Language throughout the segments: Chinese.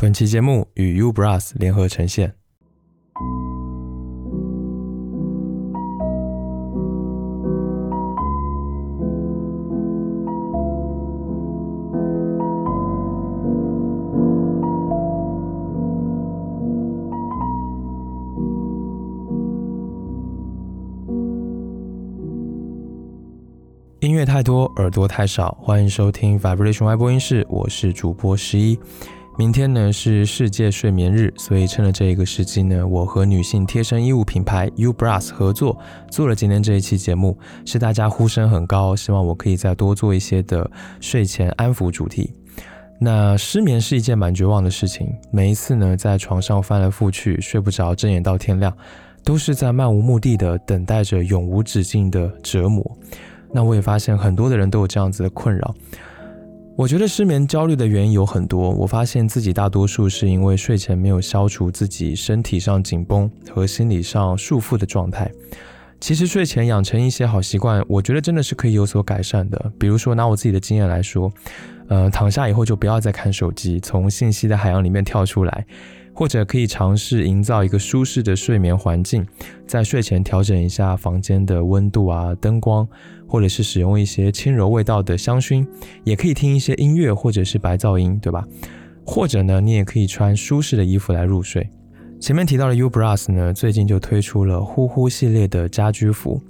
本期节目与 Ubras 联合呈现。音乐太多，耳朵太少，欢迎收听 Vibration 外播音室，我是主播十一。明天呢是世界睡眠日，所以趁着这一个时机呢，我和女性贴身衣物品牌 Ubras 合作，做了今天这一期节目，是大家呼声很高，希望我可以再多做一些的睡前安抚主题。那失眠是一件蛮绝望的事情，每一次呢在床上翻来覆去，睡不着，睁眼到天亮，都是在漫无目的的等待着永无止境的折磨。那我也发现很多的人都有这样子的困扰。我觉得失眠焦虑的原因有很多，我发现自己大多数是因为睡前没有消除自己身体上紧绷和心理上束缚的状态。其实睡前养成一些好习惯，我觉得真的是可以有所改善的。比如说拿我自己的经验来说，呃，躺下以后就不要再看手机，从信息的海洋里面跳出来。或者可以尝试营造一个舒适的睡眠环境，在睡前调整一下房间的温度啊、灯光，或者是使用一些轻柔味道的香薰，也可以听一些音乐或者是白噪音，对吧？或者呢，你也可以穿舒适的衣服来入睡。前面提到的 Ubras 呢，最近就推出了呼呼系列的家居服，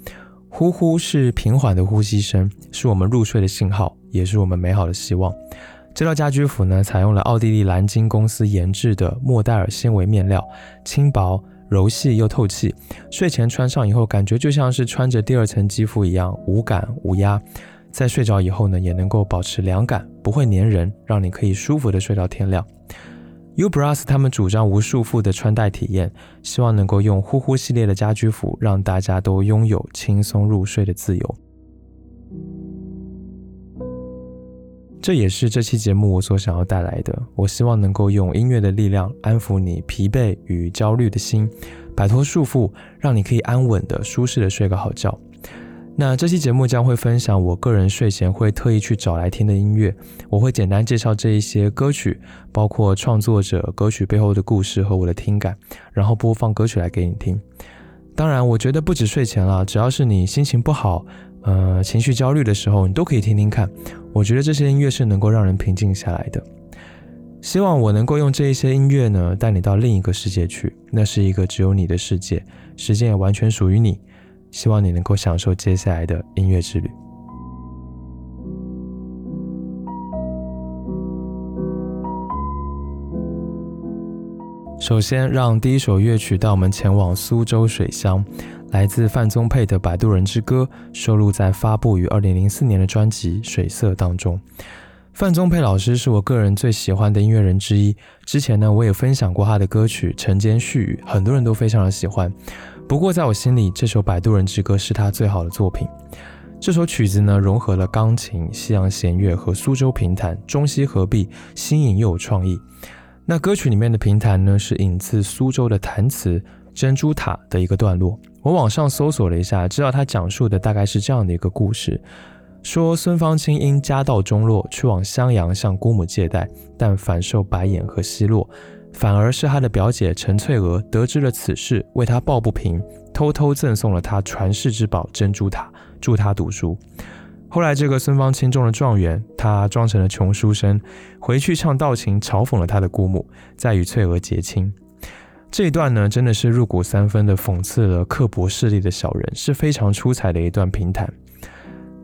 呼呼是平缓的呼吸声，是我们入睡的信号，也是我们美好的希望。这套家居服呢，采用了奥地利蓝鲸公司研制的莫代尔纤维面料，轻薄、柔细又透气。睡前穿上以后，感觉就像是穿着第二层肌肤一样，无感无压。在睡着以后呢，也能够保持凉感，不会粘人，让你可以舒服的睡到天亮。Ubras 他们主张无束缚的穿戴体验，希望能够用呼呼系列的家居服，让大家都拥有轻松入睡的自由。这也是这期节目我所想要带来的。我希望能够用音乐的力量安抚你疲惫与焦虑的心，摆脱束缚，让你可以安稳的、舒适的睡个好觉。那这期节目将会分享我个人睡前会特意去找来听的音乐，我会简单介绍这一些歌曲，包括创作者、歌曲背后的故事和我的听感，然后播放歌曲来给你听。当然，我觉得不止睡前了，只要是你心情不好。呃，情绪焦虑的时候，你都可以听听看。我觉得这些音乐是能够让人平静下来的。希望我能够用这一些音乐呢，带你到另一个世界去。那是一个只有你的世界，时间也完全属于你。希望你能够享受接下来的音乐之旅。首先，让第一首乐曲带我们前往苏州水乡。来自范宗沛的《摆渡人之歌》收录在发布于二零零四年的专辑《水色》当中。范宗沛老师是我个人最喜欢的音乐人之一。之前呢，我也分享过他的歌曲《晨间絮语》，很多人都非常的喜欢。不过在我心里，这首《摆渡人之歌》是他最好的作品。这首曲子呢，融合了钢琴、西洋弦乐和苏州评弹，中西合璧，新颖又有创意。那歌曲里面的评弹呢，是引自苏州的弹词。珍珠塔的一个段落，我网上搜索了一下，知道他讲述的大概是这样的一个故事：说孙芳清因家道中落，去往襄阳向姑母借贷，但反受白眼和奚落，反而是他的表姐陈翠娥得知了此事，为他抱不平，偷偷赠送了他传世之宝珍珠塔，助他读书。后来这个孙芳清中了状元，他装成了穷书生，回去唱道情嘲讽了他的姑母，再与翠娥结亲。这一段呢，真的是入骨三分的讽刺了刻薄势力的小人，是非常出彩的一段评弹。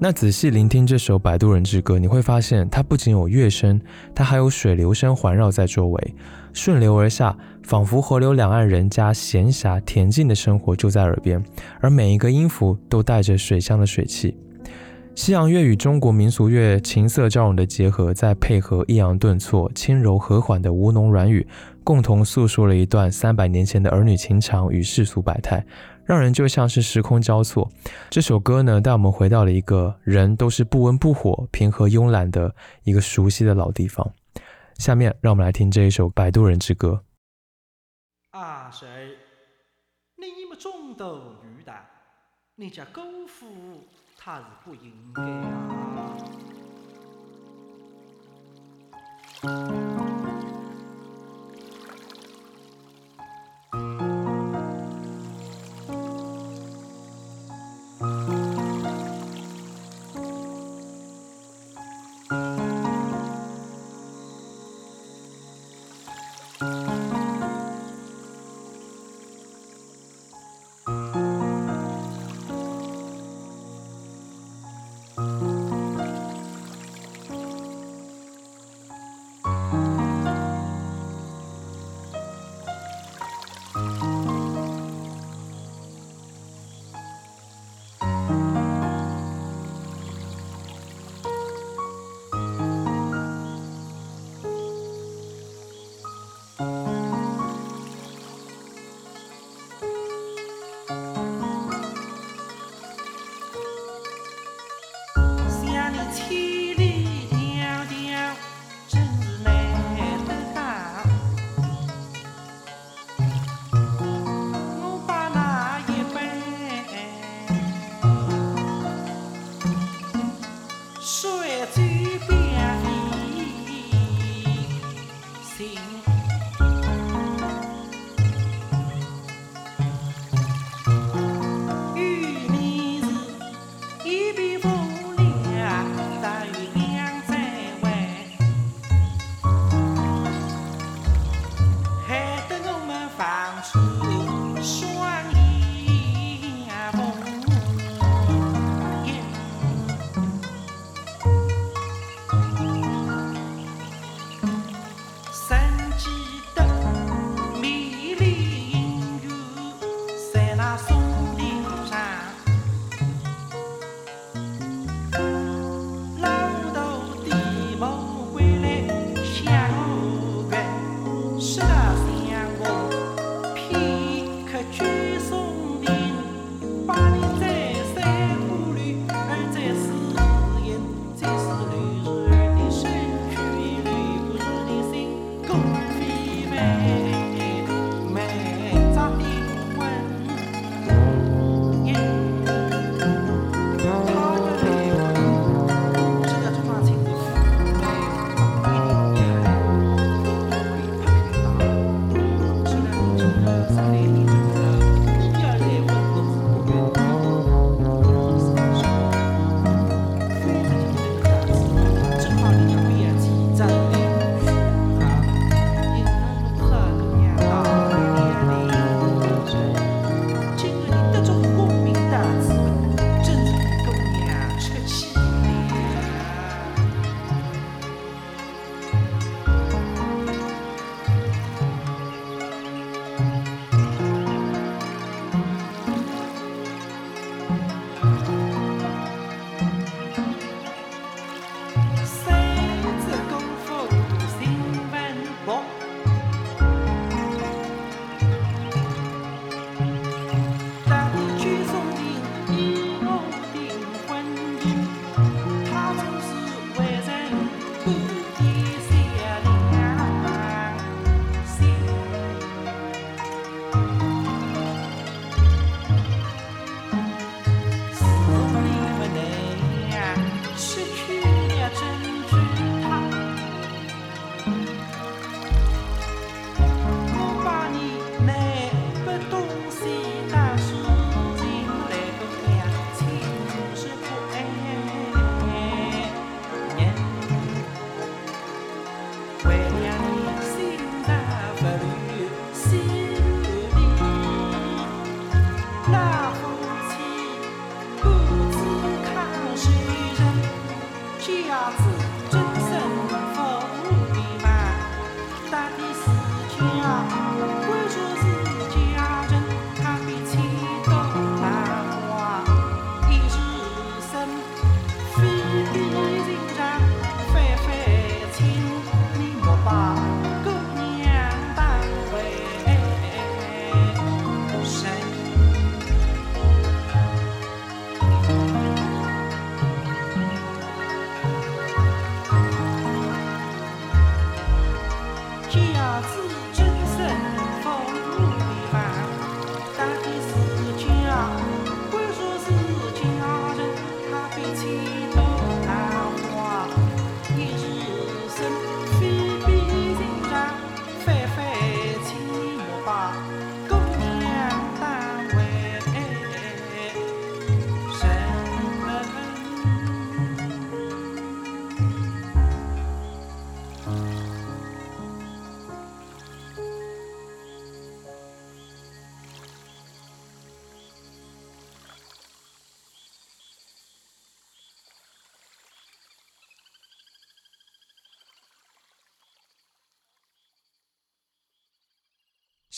那仔细聆听这首《摆渡人之歌》，你会发现它不仅有乐声，它还有水流声环绕在周围，顺流而下，仿佛河流两岸人家闲暇恬静的生活就在耳边，而每一个音符都带着水乡的水汽。西洋乐与中国民俗乐琴瑟交融的结合，再配合抑扬顿挫、轻柔和缓的吴侬软语。共同诉说了一段三百年前的儿女情长与世俗百态，让人就像是时空交错。这首歌呢，带我们回到了一个人都是不温不火、平和慵懒的一个熟悉的老地方。下面，让我们来听这一首《摆渡人之歌》。阿谁？你们中斗鱼的，你家姑父他是不应该啊。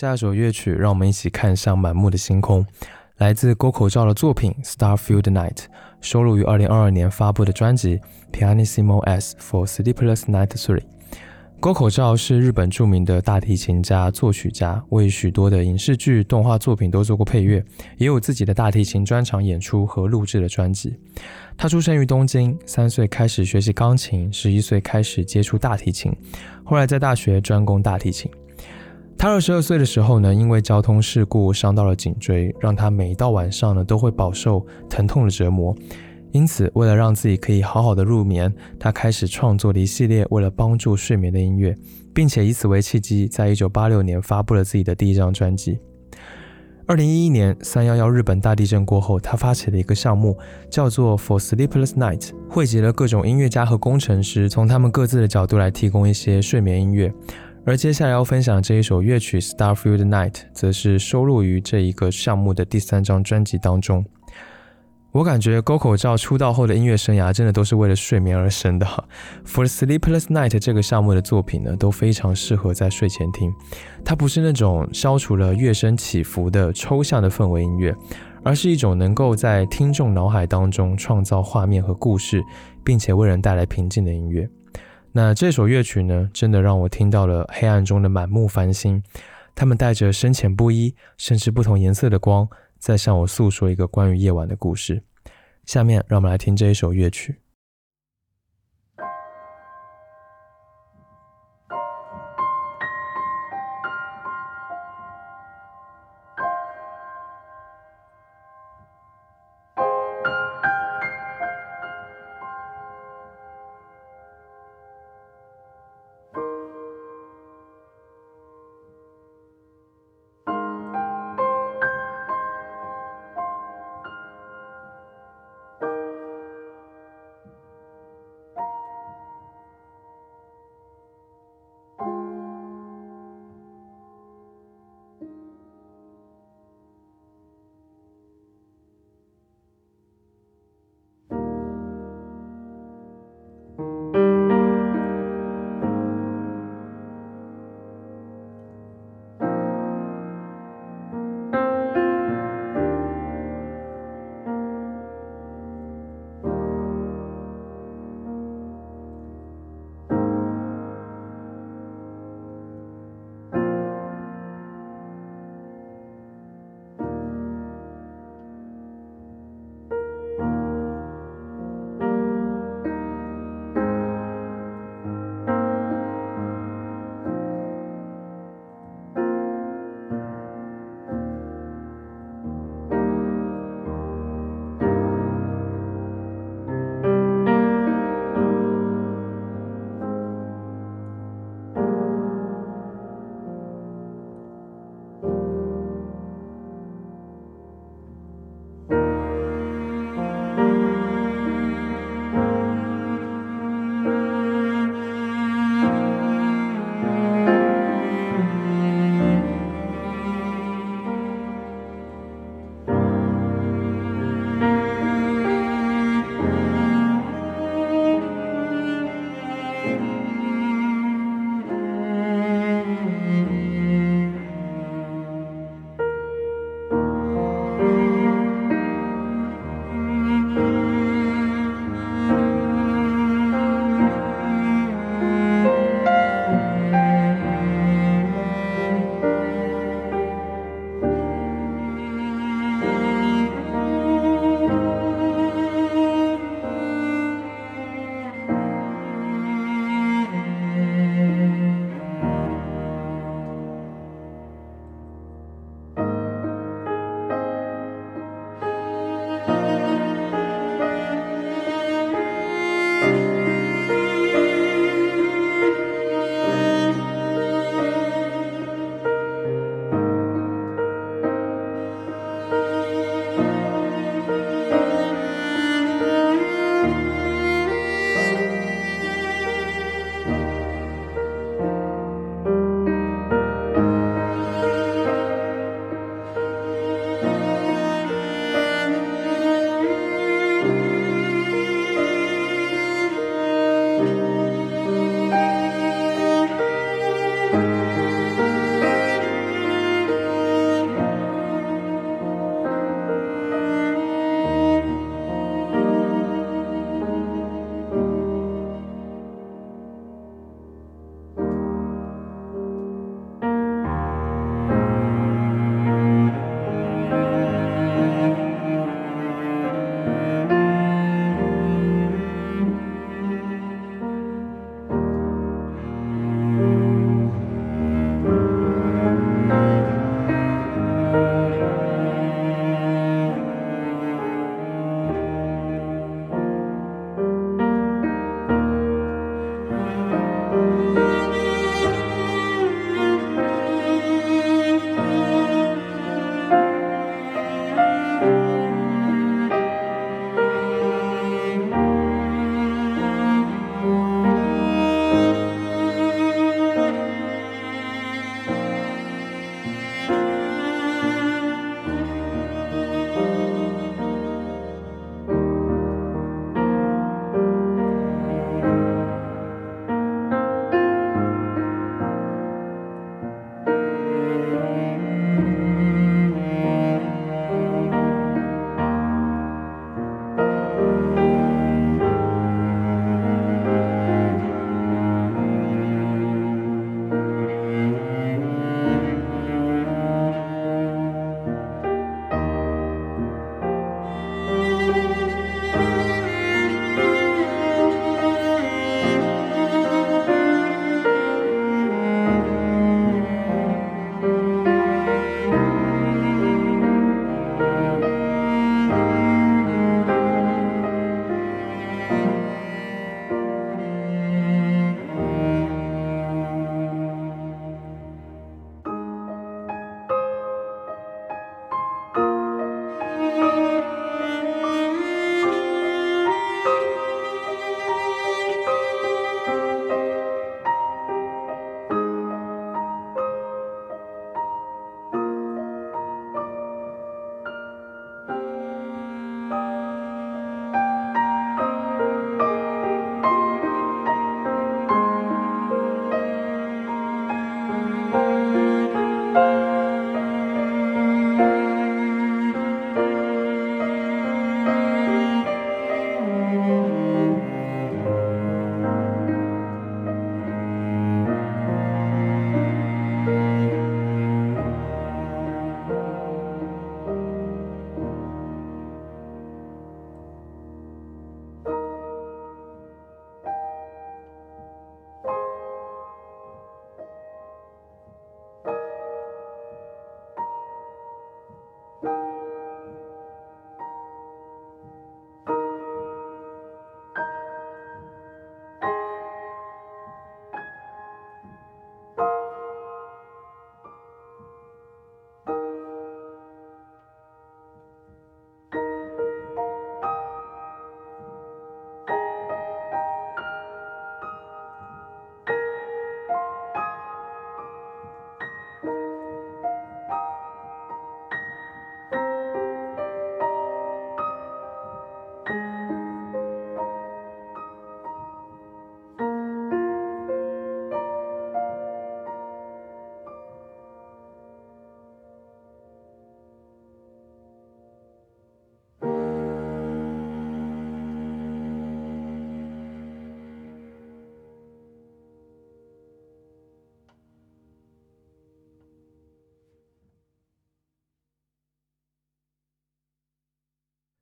下一首乐曲，让我们一起看向满目的星空，来自沟口照的作品《Starfield Night》，收录于2022年发布的专辑《Pianissimo S for Sleepless Night 3》。沟口照是日本著名的大提琴家、作曲家，为许多的影视剧、动画作品都做过配乐，也有自己的大提琴专场演出和录制的专辑。他出生于东京，三岁开始学习钢琴，十一岁开始接触大提琴，后来在大学专攻大提琴。他二十二岁的时候呢，因为交通事故伤到了颈椎，让他每到晚上呢都会饱受疼痛的折磨。因此，为了让自己可以好好的入眠，他开始创作了一系列为了帮助睡眠的音乐，并且以此为契机，在一九八六年发布了自己的第一张专辑。二零一一年三幺幺日本大地震过后，他发起了一个项目，叫做 For Sleepless Night，汇集了各种音乐家和工程师，从他们各自的角度来提供一些睡眠音乐。而接下来要分享这一首乐曲《Starfield Night》，则是收录于这一个项目的第三张专辑当中。我感觉沟口照出道后的音乐生涯真的都是为了睡眠而生的。For Sleepless Night 这个项目的作品呢，都非常适合在睡前听。它不是那种消除了乐声起伏的抽象的氛围音乐，而是一种能够在听众脑海当中创造画面和故事，并且为人带来平静的音乐。那这首乐曲呢，真的让我听到了黑暗中的满目繁星，它们带着深浅不一，甚至不同颜色的光，在向我诉说一个关于夜晚的故事。下面，让我们来听这一首乐曲。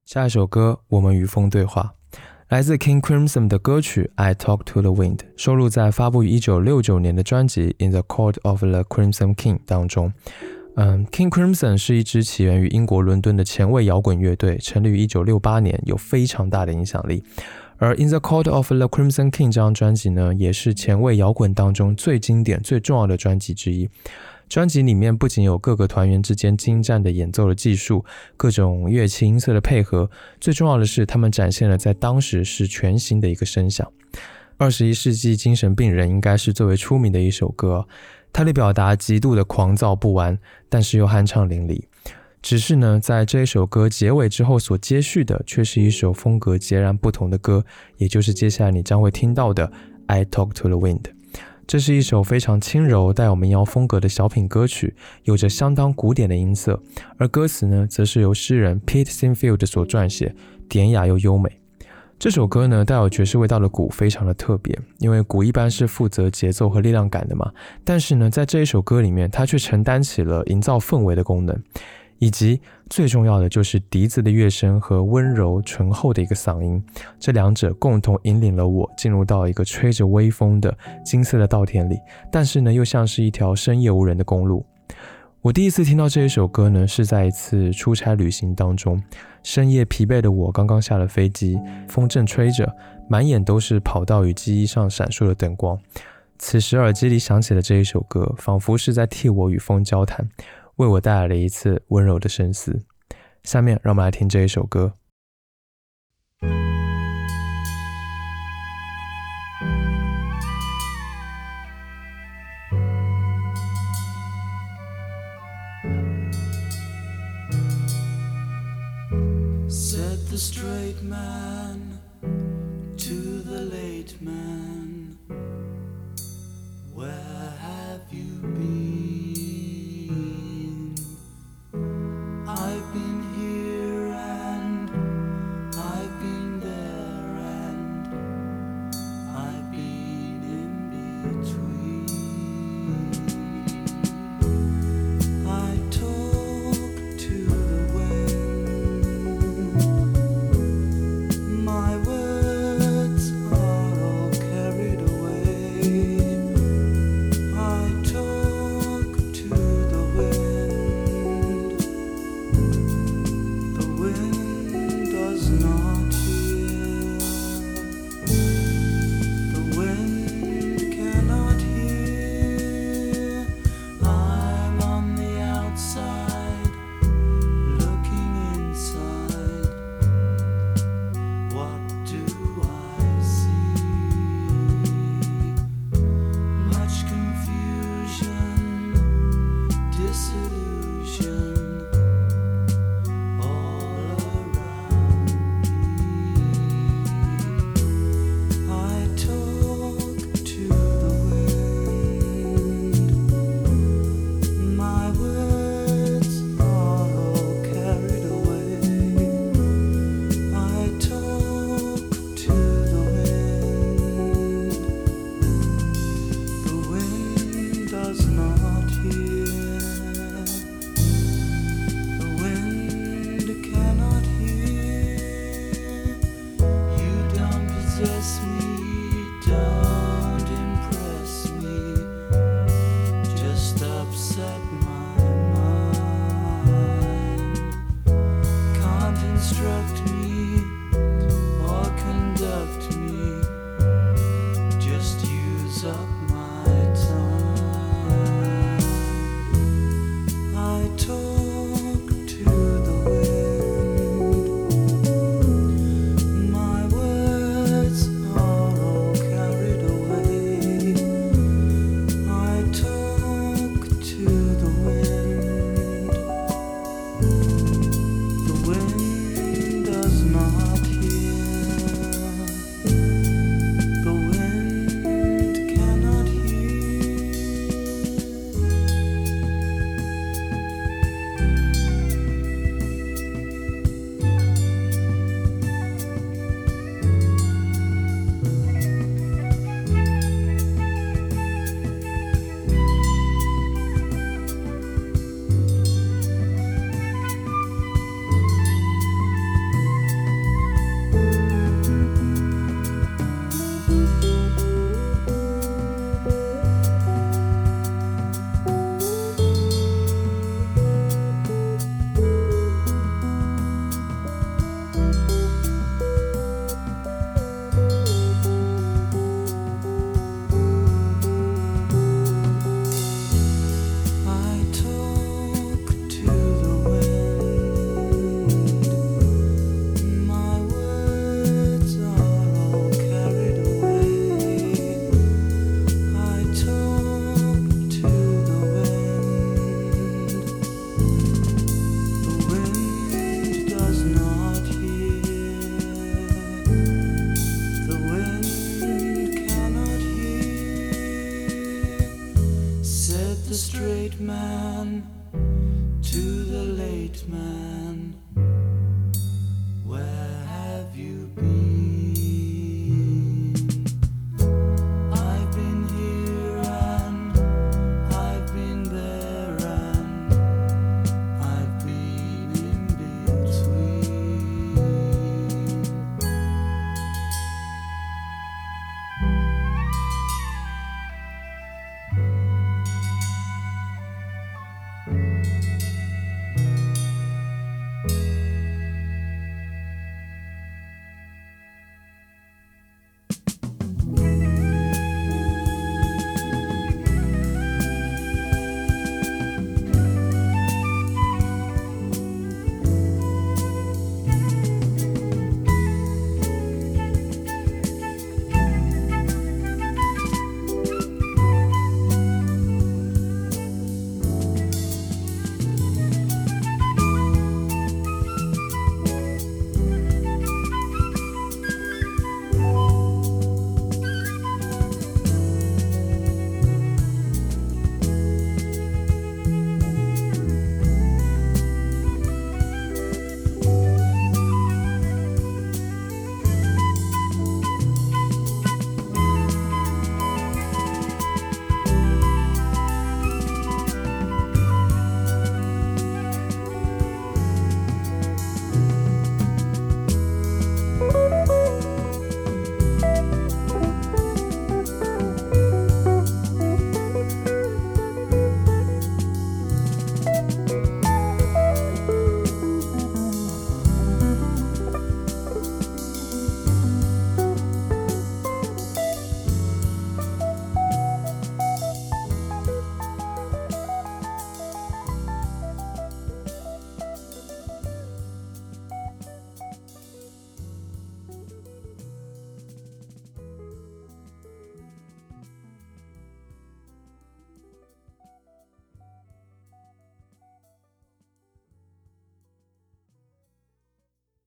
下一首歌《我们与风对话》来自 King Crimson 的歌曲《I Talk to the Wind》，收录在发布于1969年的专辑《In the Court of the Crimson King》当中。嗯，King Crimson 是一支起源于英国伦敦的前卫摇滚乐队，成立于1968年，有非常大的影响力。而《In the Court of the Crimson King》这张专辑呢，也是前卫摇滚当中最经典、最重要的专辑之一。专辑里面不仅有各个团员之间精湛的演奏的技术，各种乐器音色的配合，最重要的是他们展现了在当时是全新的一个声响。二十一世纪精神病人应该是最为出名的一首歌，它的表达极度的狂躁不安，但是又酣畅淋漓。只是呢，在这一首歌结尾之后所接续的，却是一首风格截然不同的歌，也就是接下来你将会听到的《I Talk to the Wind》。这是一首非常轻柔、带有民谣风格的小品歌曲，有着相当古典的音色。而歌词呢，则是由诗人 Pete Sinfield 所撰写，典雅又优美。这首歌呢，带有爵士味道的鼓非常的特别，因为鼓一般是负责节奏和力量感的嘛。但是呢，在这一首歌里面，它却承担起了营造氛围的功能。以及最重要的就是笛子的乐声和温柔醇厚的一个嗓音，这两者共同引领了我进入到一个吹着微风的金色的稻田里，但是呢，又像是一条深夜无人的公路。我第一次听到这一首歌呢，是在一次出差旅行当中，深夜疲惫的我刚刚下了飞机，风正吹着，满眼都是跑道与机翼上闪烁的灯光。此时耳机里响起了这一首歌，仿佛是在替我与风交谈。为我带来了一次温柔的深思。下面，让我们来听这一首歌。the straight man to the late man. Where have you been?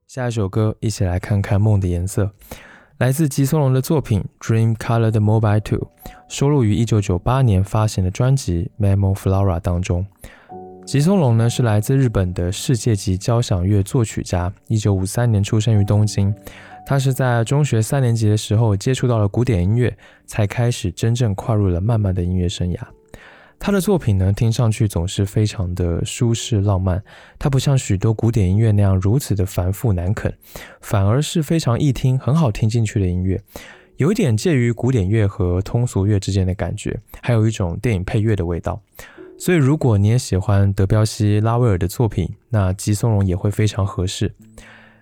下一首歌，一起来看看梦的颜色，来自吉松隆的作品《Dream Colored Mobile Two》，收录于1998年发行的专辑《Memo Flora》当中。吉松隆呢是来自日本的世界级交响乐作曲家，1953年出生于东京。他是在中学三年级的时候接触到了古典音乐，才开始真正跨入了漫漫的音乐生涯。他的作品呢，听上去总是非常的舒适浪漫，它不像许多古典音乐那样如此的繁复难啃，反而是非常易听、很好听进去的音乐，有一点介于古典乐和通俗乐之间的感觉，还有一种电影配乐的味道。所以，如果你也喜欢德彪西、拉威尔的作品，那《吉松茸》也会非常合适。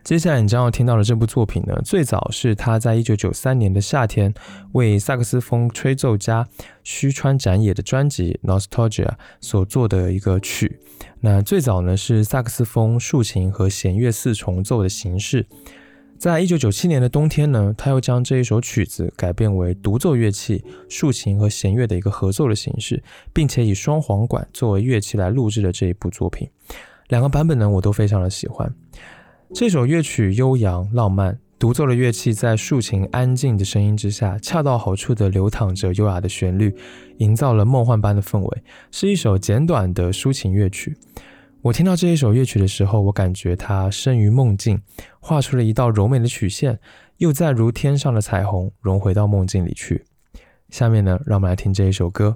接下来你将要听到的这部作品呢，最早是他在一九九三年的夏天为萨克斯风吹奏家须川展野的专辑《Nostalgia》所做的一个曲。那最早呢是萨克斯风、竖琴和弦乐四重奏的形式。在一九九七年的冬天呢，他又将这一首曲子改编为独奏乐器、竖琴和弦乐的一个合奏的形式，并且以双簧管作为乐器来录制的这一部作品。两个版本呢，我都非常的喜欢。这首乐曲悠扬浪漫，独奏的乐器在竖琴安静的声音之下，恰到好处地流淌着优雅的旋律，营造了梦幻般的氛围，是一首简短的抒情乐曲。我听到这一首乐曲的时候，我感觉它生于梦境，画出了一道柔美的曲线，又再如天上的彩虹融回到梦境里去。下面呢，让我们来听这一首歌。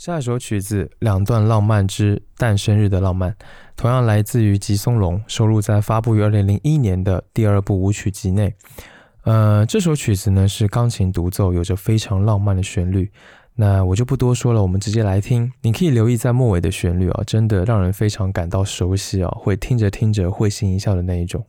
下一首曲子《两段浪漫之诞生日的浪漫》，同样来自于吉松隆，收录在发布于二零零一年的第二部舞曲集内。呃，这首曲子呢是钢琴独奏，有着非常浪漫的旋律。那我就不多说了，我们直接来听。你可以留意在末尾的旋律啊，真的让人非常感到熟悉啊，会听着听着会心一笑的那一种。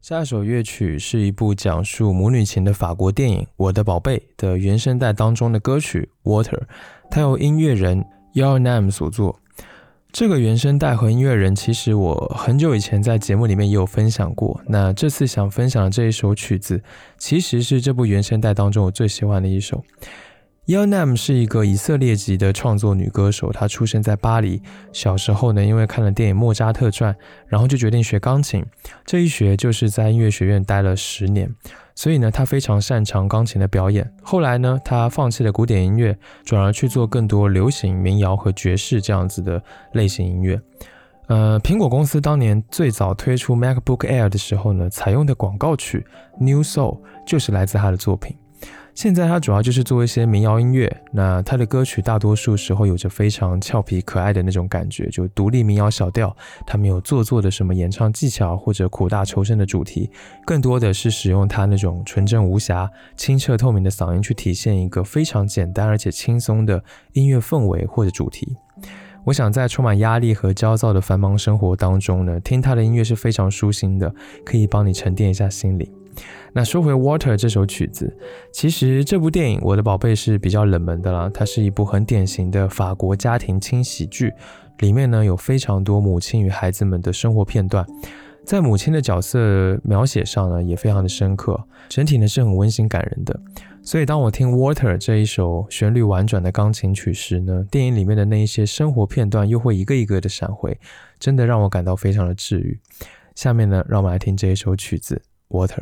下一首乐曲是一部讲述母女情的法国电影《我的宝贝》的原声带当中的歌曲《Water》，它由音乐人 Your Name 所作。这个原声带和音乐人，其实我很久以前在节目里面也有分享过。那这次想分享的这一首曲子，其实是这部原声带当中我最喜欢的一首。Yel Nam 是一个以色列籍的创作女歌手，她出生在巴黎。小时候呢，因为看了电影《莫扎特传》，然后就决定学钢琴。这一学就是在音乐学院待了十年，所以呢，她非常擅长钢琴的表演。后来呢，她放弃了古典音乐，转而去做更多流行、民谣和爵士这样子的类型音乐。呃，苹果公司当年最早推出 MacBook Air 的时候呢，采用的广告曲《New Soul》就是来自她的作品。现在他主要就是做一些民谣音乐，那他的歌曲大多数时候有着非常俏皮可爱的那种感觉，就独立民谣小调，他没有做作的什么演唱技巧或者苦大仇深的主题，更多的是使用他那种纯真无瑕、清澈透明的嗓音去体现一个非常简单而且轻松的音乐氛围或者主题。我想在充满压力和焦躁的繁忙生活当中呢，听他的音乐是非常舒心的，可以帮你沉淀一下心灵。那说回《Water》这首曲子，其实这部电影《我的宝贝》是比较冷门的啦。它是一部很典型的法国家庭轻喜剧，里面呢有非常多母亲与孩子们的生活片段，在母亲的角色描写上呢也非常的深刻，整体呢是很温馨感人的。所以当我听《Water》这一首旋律婉转的钢琴曲时呢，电影里面的那一些生活片段又会一个一个的闪回，真的让我感到非常的治愈。下面呢，让我们来听这一首曲子《Water》。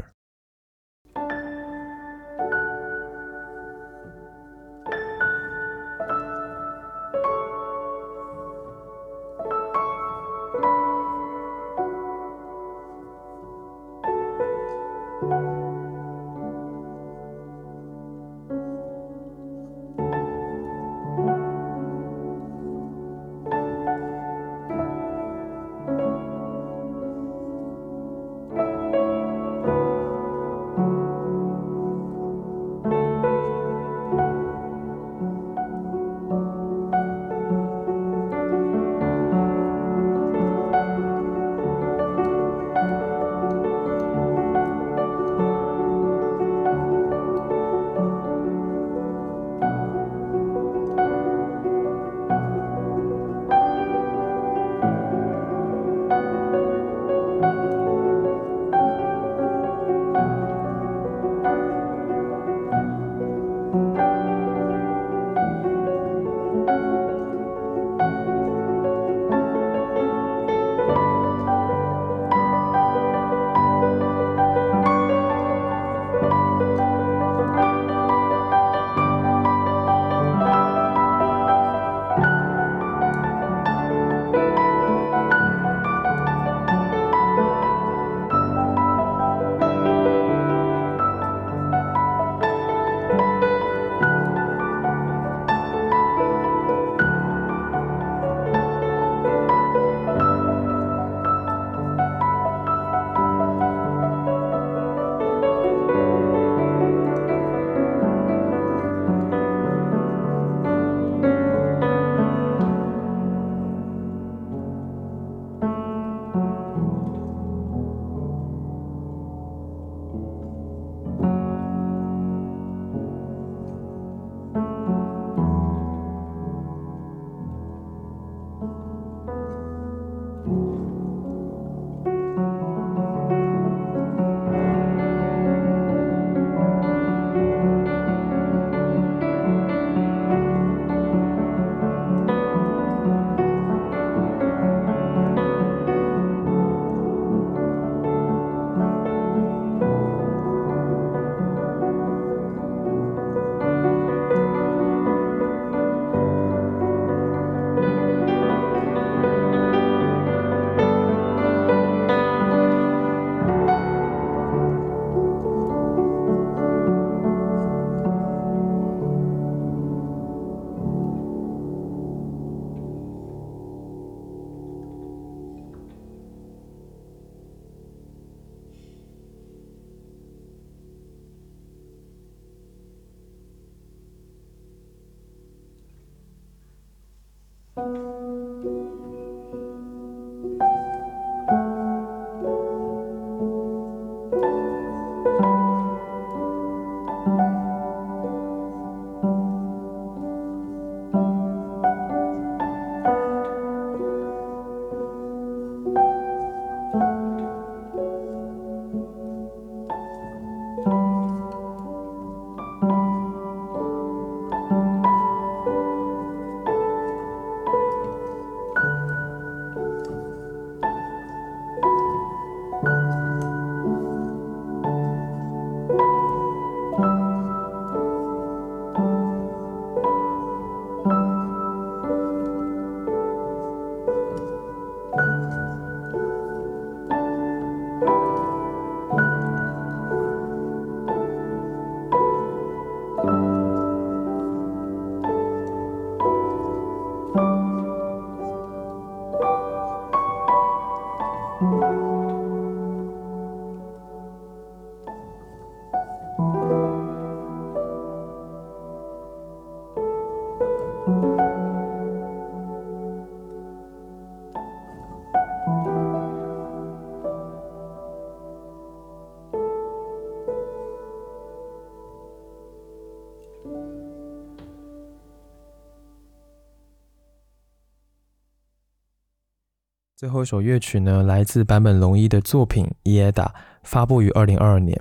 最后一首乐曲呢，来自坂本龙一的作品《伊耶达》，发布于二零二二年。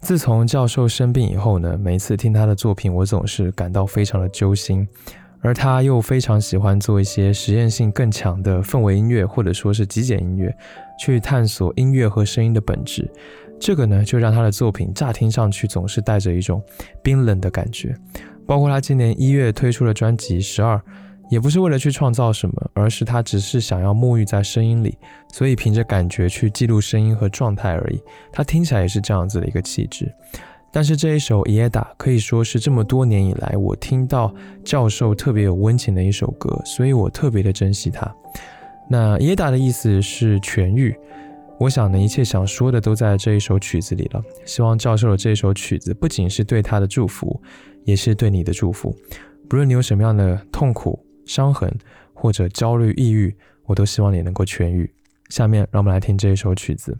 自从教授生病以后呢，每次听他的作品，我总是感到非常的揪心。而他又非常喜欢做一些实验性更强的氛围音乐，或者说是极简音乐，去探索音乐和声音的本质。这个呢，就让他的作品乍听上去总是带着一种冰冷的感觉。包括他今年一月推出的专辑《十二》。也不是为了去创造什么，而是他只是想要沐浴在声音里，所以凭着感觉去记录声音和状态而已。他听起来也是这样子的一个气质。但是这一首《耶达》可以说是这么多年以来我听到教授特别有温情的一首歌，所以我特别的珍惜它。那耶达的意思是痊愈。我想呢，一切想说的都在这一首曲子里了。希望教授的这一首曲子不仅是对他的祝福，也是对你的祝福。不论你有什么样的痛苦。伤痕或者焦虑、抑郁，我都希望你能够痊愈。下面，让我们来听这一首曲子。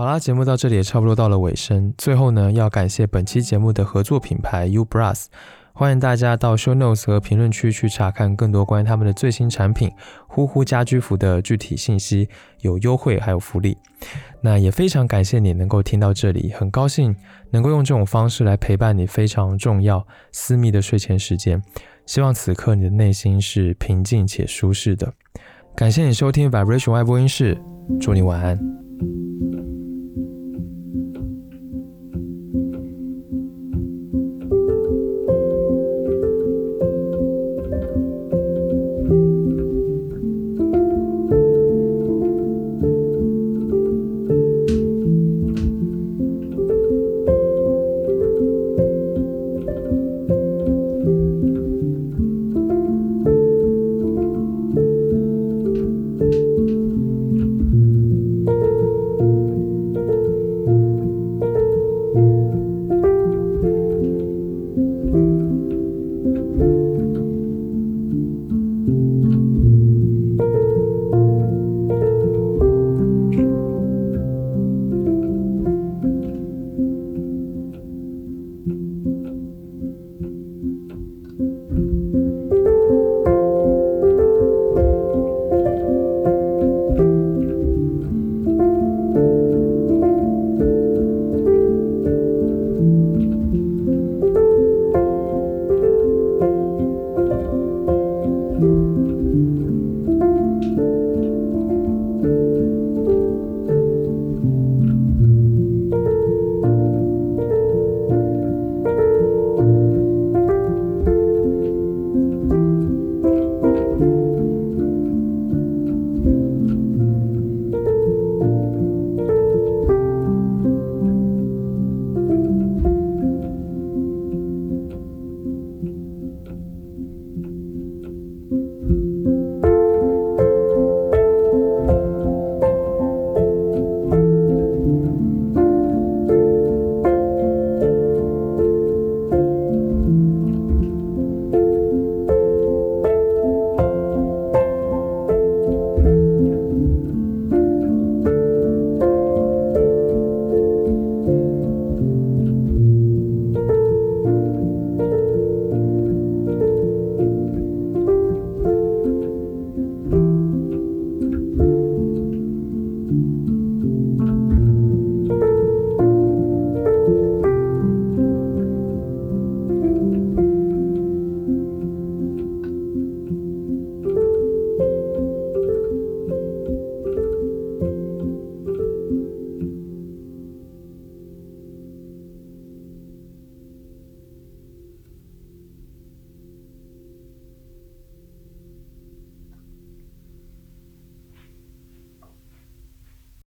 好啦，节目到这里也差不多到了尾声。最后呢，要感谢本期节目的合作品牌 U Brass，欢迎大家到 Show Notes 和评论区去查看更多关于他们的最新产品呼呼家居服的具体信息，有优惠还有福利。那也非常感谢你能够听到这里，很高兴能够用这种方式来陪伴你非常重要私密的睡前时间。希望此刻你的内心是平静且舒适的。感谢你收听 Vibration 外播音室，祝你晚安。